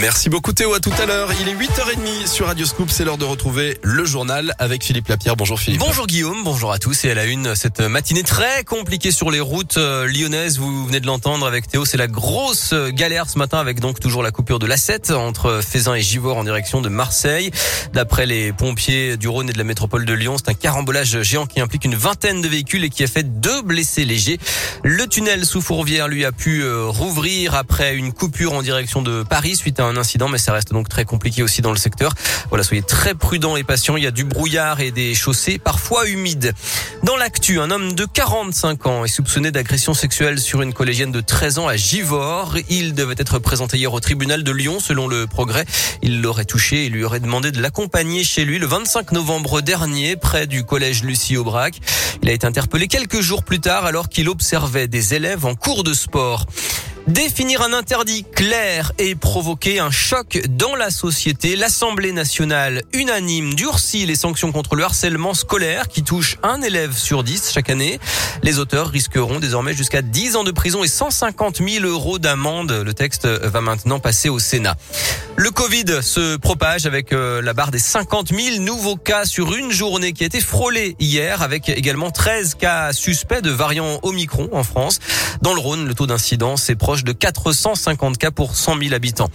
Merci beaucoup Théo, à tout à l'heure. Il est 8h30 sur Radio Scoop, c'est l'heure de retrouver le journal avec Philippe Lapierre. Bonjour Philippe. Bonjour Guillaume, bonjour à tous et à la une cette matinée très compliquée sur les routes euh, lyonnaises. Vous venez de l'entendre avec Théo, c'est la grosse euh, galère ce matin avec donc toujours la coupure de l'A7 entre Fézin et Givors en direction de Marseille. D'après les pompiers du Rhône et de la métropole de Lyon, c'est un carambolage géant qui implique une vingtaine de véhicules et qui a fait deux blessés légers. Le tunnel sous Fourvière lui a pu euh, rouvrir après une coupure en direction de Paris suite à un incident, mais ça reste donc très compliqué aussi dans le secteur. Voilà, soyez très prudents et patients. Il y a du brouillard et des chaussées parfois humides. Dans l'actu, un homme de 45 ans est soupçonné d'agression sexuelle sur une collégienne de 13 ans à Givors. Il devait être présenté hier au tribunal de Lyon, selon le progrès. Il l'aurait touché et lui aurait demandé de l'accompagner chez lui le 25 novembre dernier, près du collège Lucie Aubrac. Il a été interpellé quelques jours plus tard alors qu'il observait des élèves en cours de sport. Définir un interdit clair et provoquer un choc dans la société, l'Assemblée nationale unanime durcit les sanctions contre le harcèlement scolaire qui touche un élève sur dix chaque année. Les auteurs risqueront désormais jusqu'à 10 ans de prison et 150 000 euros d'amende. Le texte va maintenant passer au Sénat. Le Covid se propage avec euh, la barre des 50 000 nouveaux cas sur une journée qui a été frôlée hier avec également 13 cas suspects de variant Omicron en France. Dans le Rhône, le taux d'incidence est proche de 450 cas pour 100 000 habitants.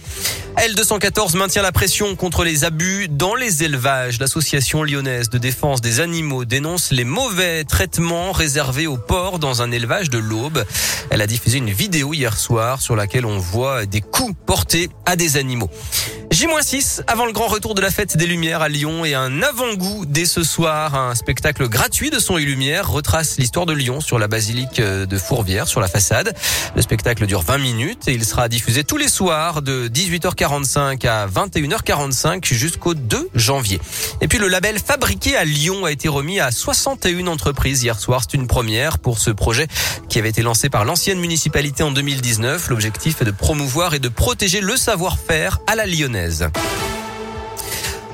L214 maintient la pression contre les abus dans les élevages. L'association lyonnaise de défense des animaux dénonce les mauvais traitements réservés aux porcs dans un élevage de l'Aube. Elle a diffusé une vidéo hier soir sur laquelle on voit des coups portés à des animaux. J-6 avant le grand retour de la fête des Lumières à Lyon et un avant-goût dès ce soir. Un spectacle gratuit de son et lumière retrace l'histoire de Lyon sur la basilique de Fourvière, sur la façade. Le spectacle dure 20 minutes et il sera diffusé tous les soirs de 18h45 à 21h45 jusqu'au 2 janvier. Et puis le label fabriqué à Lyon a été remis à 61 entreprises hier soir. C'est une première pour ce projet qui avait été lancé par l'ancienne municipalité en 2019. L'objectif est de promouvoir et de protéger le savoir-faire à la lyonnaise. anglaise.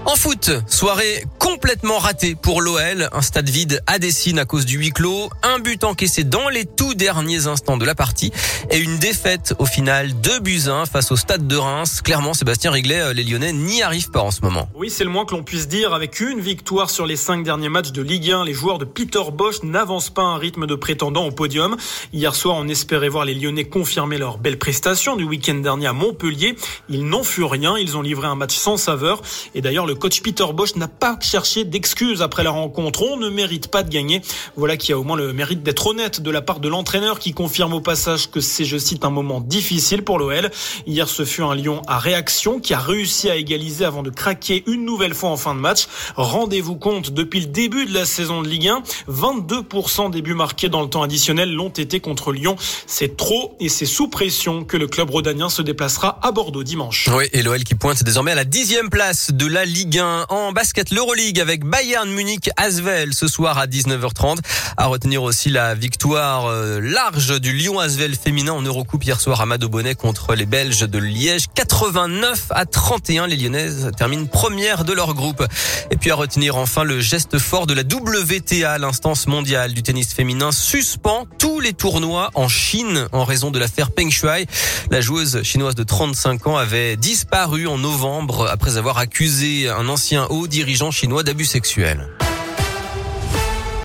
En foot, soirée complètement ratée pour l'OL. Un stade vide à Dessine à cause du huis clos. Un but encaissé dans les tout derniers instants de la partie. Et une défaite au final de buts face au stade de Reims. Clairement, Sébastien Riglet, euh, les Lyonnais n'y arrivent pas en ce moment. Oui, c'est le moins que l'on puisse dire. Avec une victoire sur les cinq derniers matchs de Ligue 1, les joueurs de Peter Bosch n'avancent pas un rythme de prétendant au podium. Hier soir, on espérait voir les Lyonnais confirmer leur belle prestation du week-end dernier à Montpellier. Ils n'ont fut rien. Ils ont livré un match sans saveur. Et d'ailleurs, le coach Peter Bosch n'a pas cherché d'excuses après la rencontre. On ne mérite pas de gagner. Voilà qui a au moins le mérite d'être honnête de la part de l'entraîneur qui confirme au passage que c'est, je cite, un moment difficile pour l'OL. Hier, ce fut un Lyon à réaction qui a réussi à égaliser avant de craquer une nouvelle fois en fin de match. Rendez-vous compte, depuis le début de la saison de Ligue 1, 22% des buts marqués dans le temps additionnel l'ont été contre Lyon. C'est trop et c'est sous pression que le club rhodanien se déplacera à Bordeaux dimanche. Oui, et l'OL qui pointe désormais à la dixième place de la Ligue 1 en basket l'Euroleague avec Bayern Munich Asvel ce soir à 19h30. À retenir aussi la victoire euh, large du Lyon Asvel féminin en Eurocoupe hier soir à Bonnet contre les Belges de Liège. 89 à 31. Les Lyonnaises terminent première de leur groupe. Et puis à retenir enfin le geste fort de la WTA, l'instance mondiale du tennis féminin, suspend tous les tournois en Chine en raison de l'affaire Peng Shuai. La joueuse chinoise de 35 ans avait disparu en novembre après avoir accusé un ancien haut dirigeant chinois d'abus sexuels.